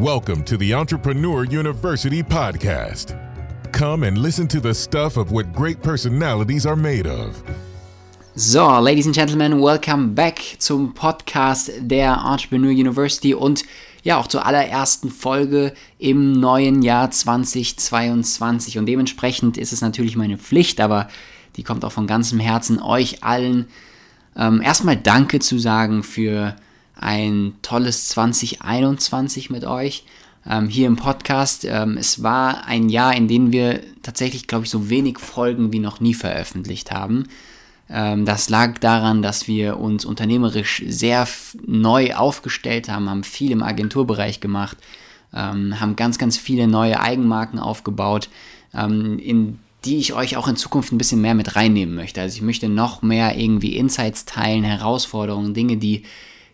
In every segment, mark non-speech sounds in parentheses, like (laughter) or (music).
Welcome to the Entrepreneur University podcast. Come and listen to the stuff of what great personalities are made of. So, Ladies and Gentlemen, welcome back zum Podcast der Entrepreneur University und ja auch zur allerersten Folge im neuen Jahr 2022. Und dementsprechend ist es natürlich meine Pflicht, aber die kommt auch von ganzem Herzen, euch allen ähm, erstmal Danke zu sagen für ein tolles 2021 mit euch ähm, hier im Podcast. Ähm, es war ein Jahr, in dem wir tatsächlich, glaube ich, so wenig Folgen wie noch nie veröffentlicht haben. Ähm, das lag daran, dass wir uns unternehmerisch sehr neu aufgestellt haben, haben viel im Agenturbereich gemacht, ähm, haben ganz, ganz viele neue Eigenmarken aufgebaut, ähm, in die ich euch auch in Zukunft ein bisschen mehr mit reinnehmen möchte. Also ich möchte noch mehr irgendwie Insights teilen, Herausforderungen, Dinge, die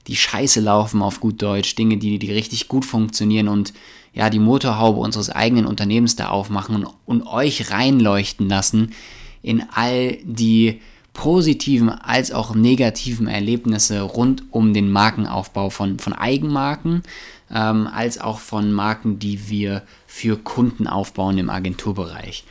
die scheiße laufen auf gut Deutsch, Dinge, die, die richtig gut funktionieren und ja, die Motorhaube unseres eigenen Unternehmens da aufmachen und, und euch reinleuchten lassen in all die positiven als auch negativen Erlebnisse rund um den Markenaufbau von, von Eigenmarken, ähm, als auch von Marken, die wir für Kunden aufbauen im Agenturbereich.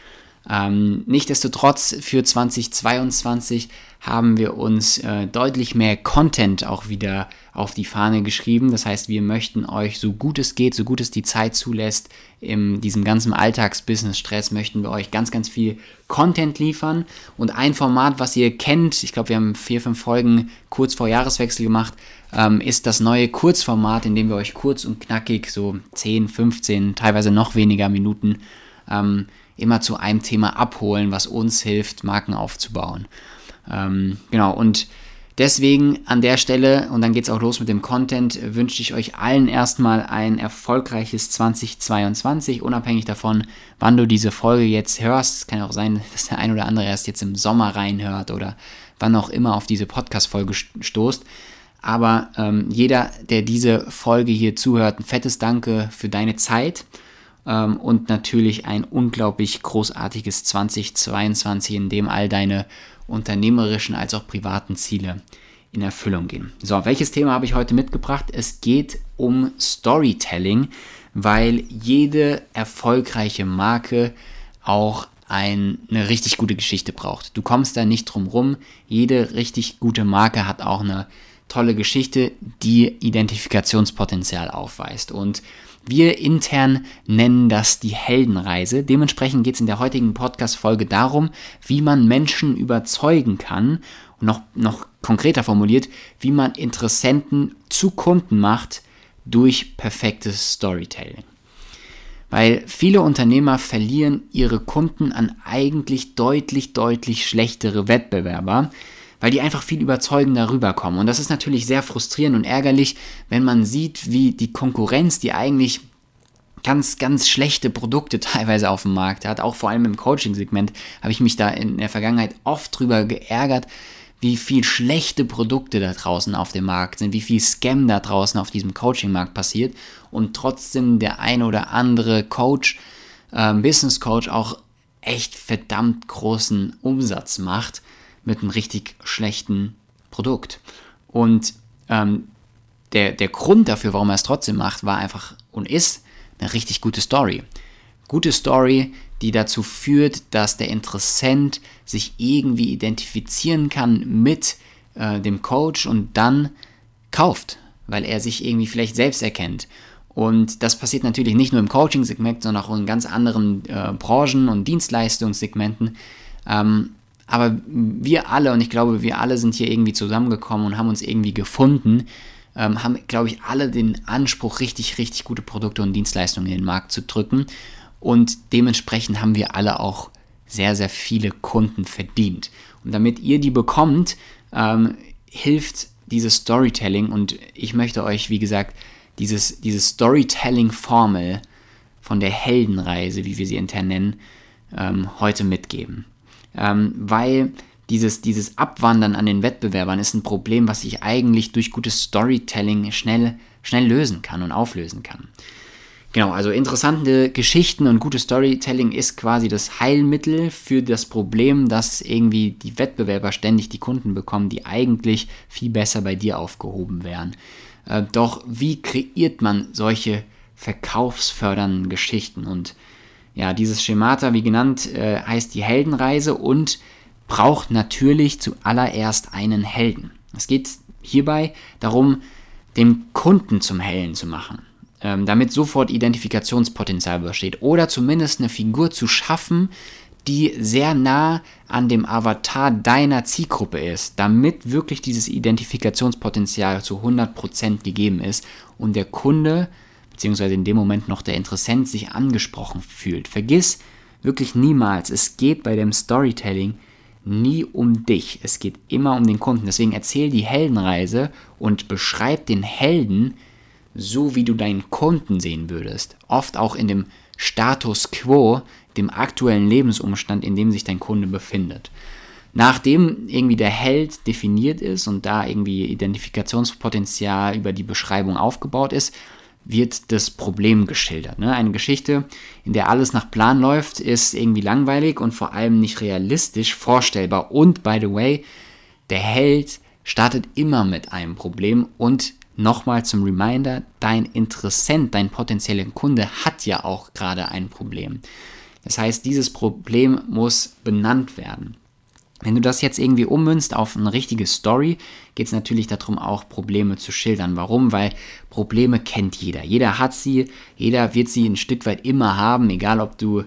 Ähm, Nichtsdestotrotz für 2022 haben wir uns äh, deutlich mehr Content auch wieder auf die Fahne geschrieben. Das heißt, wir möchten euch so gut es geht, so gut es die Zeit zulässt, in diesem ganzen Alltagsbusiness-Stress möchten wir euch ganz, ganz viel Content liefern. Und ein Format, was ihr kennt, ich glaube, wir haben vier, fünf Folgen kurz vor Jahreswechsel gemacht, ähm, ist das neue Kurzformat, in dem wir euch kurz und knackig so 10, 15, teilweise noch weniger Minuten ähm, immer zu einem Thema abholen, was uns hilft, Marken aufzubauen. Ähm, genau, und deswegen an der Stelle, und dann geht es auch los mit dem Content, wünsche ich euch allen erstmal ein erfolgreiches 2022, unabhängig davon, wann du diese Folge jetzt hörst. Es kann auch sein, dass der ein oder andere erst jetzt im Sommer reinhört oder wann auch immer auf diese Podcast-Folge stoßt. Aber ähm, jeder, der diese Folge hier zuhört, ein fettes Danke für deine Zeit ähm, und natürlich ein unglaublich großartiges 2022, in dem all deine unternehmerischen als auch privaten Ziele in Erfüllung gehen. So, welches Thema habe ich heute mitgebracht? Es geht um Storytelling, weil jede erfolgreiche Marke auch ein, eine richtig gute Geschichte braucht. Du kommst da nicht drum rum. Jede richtig gute Marke hat auch eine tolle Geschichte, die Identifikationspotenzial aufweist. Und wir intern nennen das die Heldenreise. Dementsprechend geht es in der heutigen Podcast-Folge darum, wie man Menschen überzeugen kann und noch, noch konkreter formuliert, wie man Interessenten zu Kunden macht durch perfektes Storytelling. Weil viele Unternehmer verlieren ihre Kunden an eigentlich deutlich, deutlich schlechtere Wettbewerber, weil die einfach viel überzeugender rüberkommen. Und das ist natürlich sehr frustrierend und ärgerlich, wenn man sieht, wie die Konkurrenz, die eigentlich ganz, ganz schlechte Produkte (laughs) teilweise auf dem Markt hat, auch vor allem im Coaching-Segment, habe ich mich da in der Vergangenheit oft drüber geärgert, wie viel schlechte Produkte da draußen auf dem Markt sind, wie viel Scam da draußen auf diesem Coaching-Markt passiert und trotzdem der ein oder andere Coach, äh, Business Coach auch echt verdammt großen Umsatz macht mit einem richtig schlechten Produkt. Und ähm, der, der Grund dafür, warum er es trotzdem macht, war einfach und ist eine richtig gute Story. Gute Story, die dazu führt, dass der Interessent sich irgendwie identifizieren kann mit äh, dem Coach und dann kauft, weil er sich irgendwie vielleicht selbst erkennt. Und das passiert natürlich nicht nur im Coaching-Segment, sondern auch in ganz anderen äh, Branchen und Dienstleistungssegmenten. Ähm, aber wir alle, und ich glaube, wir alle sind hier irgendwie zusammengekommen und haben uns irgendwie gefunden, ähm, haben, glaube ich, alle den Anspruch, richtig, richtig gute Produkte und Dienstleistungen in den Markt zu drücken. Und dementsprechend haben wir alle auch sehr, sehr viele Kunden verdient. Und damit ihr die bekommt, ähm, hilft dieses Storytelling. Und ich möchte euch, wie gesagt, dieses, diese Storytelling-Formel von der Heldenreise, wie wir sie intern nennen, ähm, heute mitgeben ähm, weil dieses, dieses Abwandern an den Wettbewerbern ist ein Problem, was ich eigentlich durch gutes Storytelling schnell, schnell lösen kann und auflösen kann. Genau, also interessante Geschichten und gutes Storytelling ist quasi das Heilmittel für das Problem, dass irgendwie die Wettbewerber ständig die Kunden bekommen, die eigentlich viel besser bei dir aufgehoben wären. Äh, doch wie kreiert man solche verkaufsfördernden Geschichten. Und ja, dieses Schemata, wie genannt, äh, heißt die Heldenreise und braucht natürlich zuallererst einen Helden. Es geht hierbei darum, den Kunden zum Helden zu machen, ähm, damit sofort Identifikationspotenzial besteht oder zumindest eine Figur zu schaffen, die sehr nah an dem Avatar deiner Zielgruppe ist, damit wirklich dieses Identifikationspotenzial zu 100% gegeben ist und der Kunde beziehungsweise in dem Moment noch der Interessent sich angesprochen fühlt. Vergiss wirklich niemals, es geht bei dem Storytelling nie um dich, es geht immer um den Kunden. Deswegen erzähl die Heldenreise und beschreib den Helden so, wie du deinen Kunden sehen würdest. Oft auch in dem Status quo, dem aktuellen Lebensumstand, in dem sich dein Kunde befindet. Nachdem irgendwie der Held definiert ist und da irgendwie Identifikationspotenzial über die Beschreibung aufgebaut ist, wird das Problem geschildert. Ne? Eine Geschichte, in der alles nach Plan läuft, ist irgendwie langweilig und vor allem nicht realistisch vorstellbar. Und by the way, der Held startet immer mit einem Problem und nochmal zum Reminder, dein Interessent, dein potenzieller Kunde hat ja auch gerade ein Problem. Das heißt, dieses Problem muss benannt werden. Wenn du das jetzt irgendwie ummünzt auf eine richtige Story, geht es natürlich darum, auch Probleme zu schildern. Warum? Weil Probleme kennt jeder. Jeder hat sie, jeder wird sie ein Stück weit immer haben, egal ob du,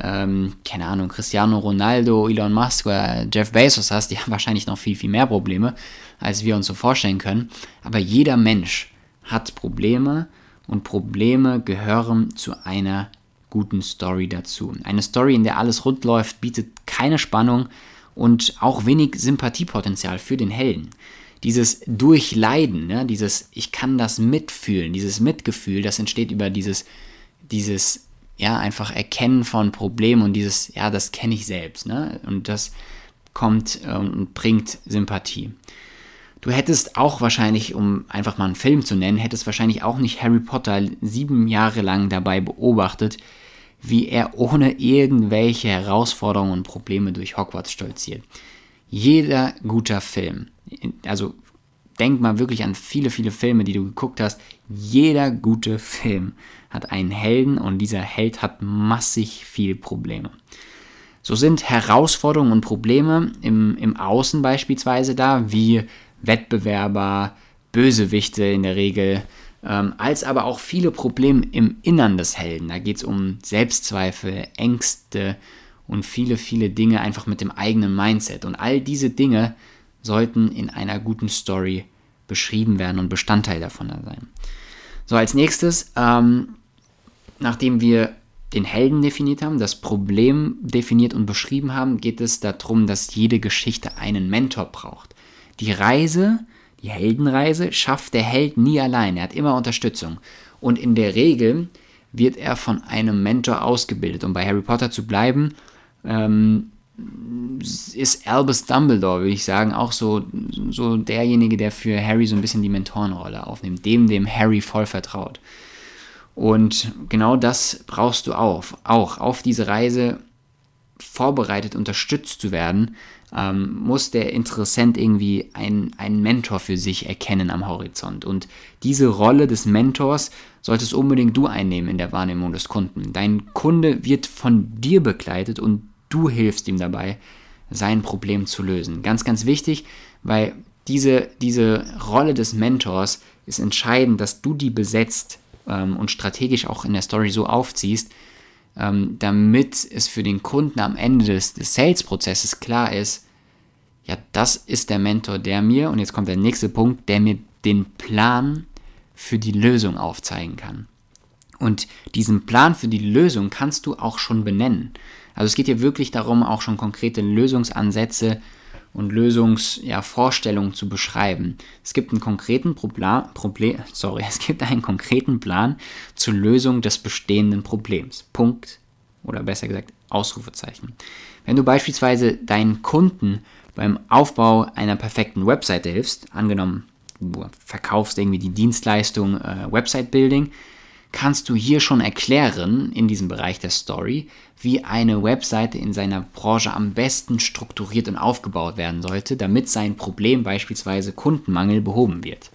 ähm, keine Ahnung, Cristiano Ronaldo, Elon Musk oder Jeff Bezos hast, die (laughs) haben wahrscheinlich noch viel, viel mehr Probleme, als wir uns so vorstellen können. Aber jeder Mensch hat Probleme und Probleme gehören zu einer guten Story dazu. Eine Story, in der alles rund läuft, bietet keine Spannung, und auch wenig Sympathiepotenzial für den Helden. Dieses Durchleiden, ne, dieses Ich kann das mitfühlen, dieses Mitgefühl, das entsteht über dieses, dieses, ja, einfach Erkennen von Problemen und dieses, ja, das kenne ich selbst, ne? Und das kommt äh, und bringt Sympathie. Du hättest auch wahrscheinlich, um einfach mal einen Film zu nennen, hättest wahrscheinlich auch nicht Harry Potter sieben Jahre lang dabei beobachtet, wie er ohne irgendwelche Herausforderungen und Probleme durch Hogwarts stolziert. Jeder guter Film, also denk mal wirklich an viele, viele Filme, die du geguckt hast, jeder gute Film hat einen Helden und dieser Held hat massig viel Probleme. So sind Herausforderungen und Probleme im, im Außen beispielsweise da, wie Wettbewerber, Bösewichte in der Regel, ähm, als aber auch viele Probleme im Innern des Helden. Da geht es um Selbstzweifel, Ängste und viele, viele Dinge einfach mit dem eigenen Mindset. Und all diese Dinge sollten in einer guten Story beschrieben werden und Bestandteil davon sein. So, als nächstes, ähm, nachdem wir den Helden definiert haben, das Problem definiert und beschrieben haben, geht es darum, dass jede Geschichte einen Mentor braucht. Die Reise die Heldenreise schafft der Held nie allein, er hat immer Unterstützung. Und in der Regel wird er von einem Mentor ausgebildet. Um bei Harry Potter zu bleiben, ähm, ist Albus Dumbledore, würde ich sagen, auch so, so derjenige, der für Harry so ein bisschen die Mentorenrolle aufnimmt, dem, dem Harry voll vertraut. Und genau das brauchst du auch, auch auf diese Reise vorbereitet, unterstützt zu werden, ähm, muss der Interessent irgendwie einen, Mentor für sich erkennen am Horizont. Und diese Rolle des Mentors solltest unbedingt du einnehmen in der Wahrnehmung des Kunden. Dein Kunde wird von dir begleitet und du hilfst ihm dabei, sein Problem zu lösen. Ganz, ganz wichtig, weil diese, diese Rolle des Mentors ist entscheidend, dass du die besetzt ähm, und strategisch auch in der Story so aufziehst, ähm, damit es für den Kunden am Ende des, des Sales-Prozesses klar ist, ja, das ist der Mentor, der mir, und jetzt kommt der nächste Punkt, der mir den Plan für die Lösung aufzeigen kann. Und diesen Plan für die Lösung kannst du auch schon benennen. Also es geht hier wirklich darum, auch schon konkrete Lösungsansätze und Lösungsvorstellungen ja, zu beschreiben. Es gibt einen konkreten Problem, sorry, (laughs) es gibt einen konkreten Plan zur Lösung des bestehenden Problems. Punkt oder besser gesagt Ausrufezeichen. Wenn du beispielsweise deinen Kunden beim Aufbau einer perfekten Webseite hilfst, angenommen du verkaufst irgendwie die Dienstleistung äh, Website Building, kannst du hier schon erklären, in diesem Bereich der Story, wie eine Webseite in seiner Branche am besten strukturiert und aufgebaut werden sollte, damit sein Problem beispielsweise Kundenmangel behoben wird.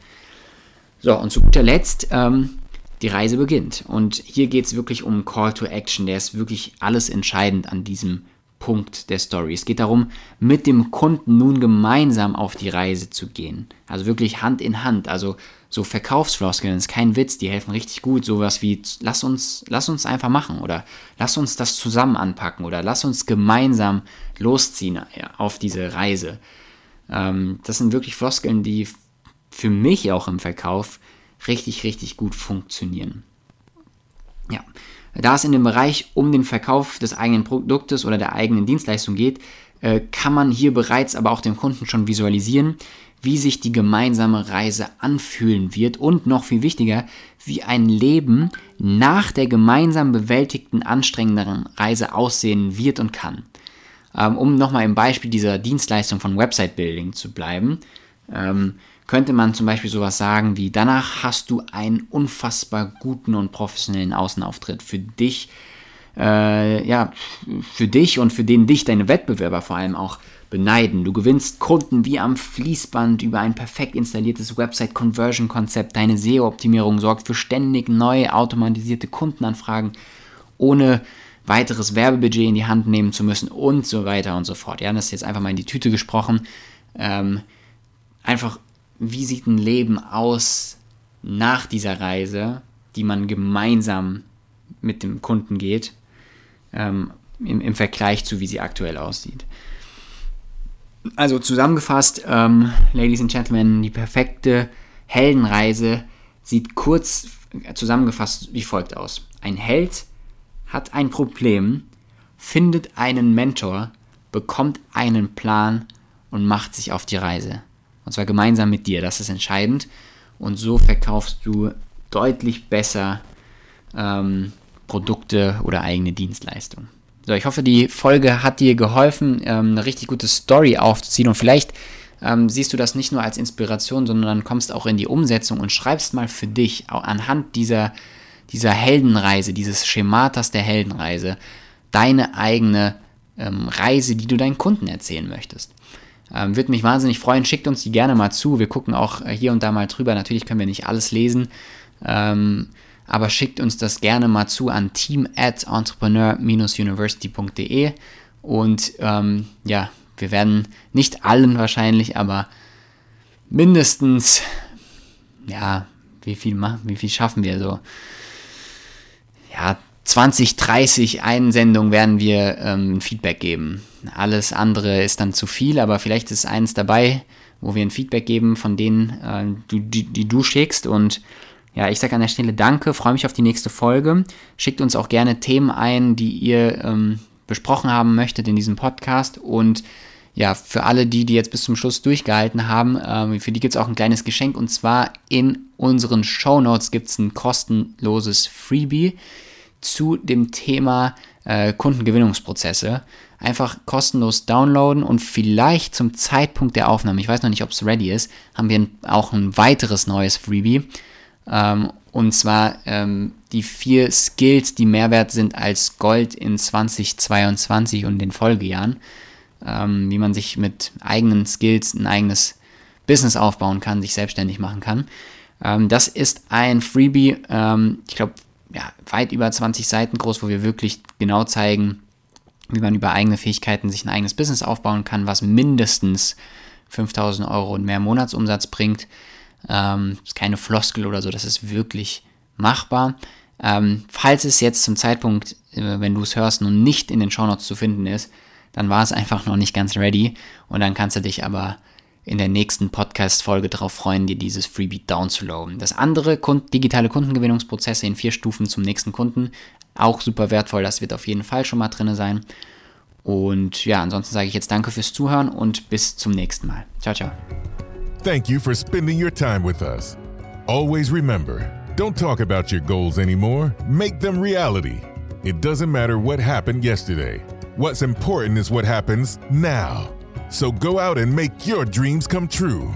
So, und zu guter Letzt, ähm, die Reise beginnt. Und hier geht es wirklich um Call to Action. Der ist wirklich alles entscheidend an diesem Punkt der Story. Es geht darum, mit dem Kunden nun gemeinsam auf die Reise zu gehen. Also wirklich Hand in Hand. Also so Verkaufsfloskeln ist kein Witz, die helfen richtig gut. Sowas wie, lass uns, lass uns einfach machen oder lass uns das zusammen anpacken oder lass uns gemeinsam losziehen auf diese Reise. Ähm, das sind wirklich Floskeln, die für mich auch im Verkauf richtig, richtig gut funktionieren. Ja, da es in dem Bereich um den Verkauf des eigenen Produktes oder der eigenen Dienstleistung geht, äh, kann man hier bereits aber auch dem Kunden schon visualisieren, wie sich die gemeinsame Reise anfühlen wird und noch viel wichtiger, wie ein Leben nach der gemeinsam bewältigten anstrengenderen Reise aussehen wird und kann. Ähm, um nochmal im Beispiel dieser Dienstleistung von Website Building zu bleiben, ähm, könnte man zum Beispiel sowas sagen wie, danach hast du einen unfassbar guten und professionellen Außenauftritt für dich, äh, ja, für dich und für den dich deine Wettbewerber vor allem auch beneiden. Du gewinnst Kunden wie am Fließband über ein perfekt installiertes Website-Conversion-Konzept. Deine SEO-Optimierung sorgt für ständig neue automatisierte Kundenanfragen, ohne weiteres Werbebudget in die Hand nehmen zu müssen und so weiter und so fort. Ja, das ist jetzt einfach mal in die Tüte gesprochen. Ähm, einfach wie sieht ein Leben aus nach dieser Reise, die man gemeinsam mit dem Kunden geht, ähm, im, im, Vergleich zu wie sie aktuell aussieht. Also zusammengefasst, ähm, Ladies and Gentlemen, die perfekte Heldenreise sieht kurz zusammengefasst wie folgt aus. Ein Held hat ein Problem, findet einen Mentor, bekommt einen Plan und macht sich auf die Reise. Und zwar gemeinsam mit dir. Das ist entscheidend. Und so verkaufst du deutlich besser ähm, Produkte oder eigene Dienstleistungen. So, ich hoffe, die Folge hat dir geholfen, ähm, eine richtig gute Story aufzuziehen. Und vielleicht ähm, siehst du das nicht nur als Inspiration, sondern kommst auch in die Umsetzung und schreibst mal für dich anhand dieser, dieser Heldenreise, dieses Schematas der Heldenreise, deine eigene ähm, Reise, die du deinen Kunden erzählen möchtest. Ähm, Würde mich wahnsinnig freuen. Schickt uns die gerne mal zu. Wir gucken auch hier und da mal drüber. Natürlich können wir nicht alles lesen. Ähm, aber schickt uns das gerne mal zu an team at entrepreneur-university.de und ähm, ja, wir werden nicht allen wahrscheinlich, aber mindestens, ja, wie viel wie viel schaffen wir so? Ja, 20, 30 Einsendungen werden wir ähm, Feedback geben. Alles andere ist dann zu viel, aber vielleicht ist eins dabei, wo wir ein Feedback geben von denen, äh, die, die, du schickst. Und ja, ich sage an der Stelle Danke, freue mich auf die nächste Folge. Schickt uns auch gerne Themen ein, die ihr ähm, besprochen haben möchtet in diesem Podcast. Und ja, für alle die, die jetzt bis zum Schluss durchgehalten haben, ähm, für die gibt es auch ein kleines Geschenk. Und zwar in unseren Show Notes gibt es ein kostenloses Freebie zu dem Thema äh, Kundengewinnungsprozesse. Einfach kostenlos downloaden und vielleicht zum Zeitpunkt der Aufnahme, ich weiß noch nicht, ob es ready ist, haben wir auch ein weiteres neues Freebie. Ähm, und zwar ähm, die vier Skills, die Mehrwert sind als Gold in 2022 und den Folgejahren. Ähm, wie man sich mit eigenen Skills ein eigenes Business aufbauen kann, sich selbstständig machen kann. Ähm, das ist ein Freebie, ähm, ich glaube, ja, weit über 20 Seiten groß, wo wir wirklich genau zeigen, wie man über eigene Fähigkeiten sich ein eigenes Business aufbauen kann, was mindestens 5000 Euro und mehr Monatsumsatz bringt. Ähm, ist keine Floskel oder so, das ist wirklich machbar. Ähm, falls es jetzt zum Zeitpunkt, äh, wenn du es hörst, noch nicht in den Shownotes zu finden ist, dann war es einfach noch nicht ganz ready und dann kannst du dich aber in der nächsten Podcast-Folge darauf freuen, dir dieses Freebie downzuladen. Das andere, digitale Kundengewinnungsprozesse in vier Stufen zum nächsten Kunden, auch super wertvoll. Das wird auf jeden Fall schon mal drin sein. Und ja, ansonsten sage ich jetzt danke fürs Zuhören und bis zum nächsten Mal. Ciao, ciao. Thank you for spending your time with us. Always remember, don't talk about your goals anymore, make them reality. It doesn't matter what happened yesterday. What's important is what happens now. So go out and make your dreams come true.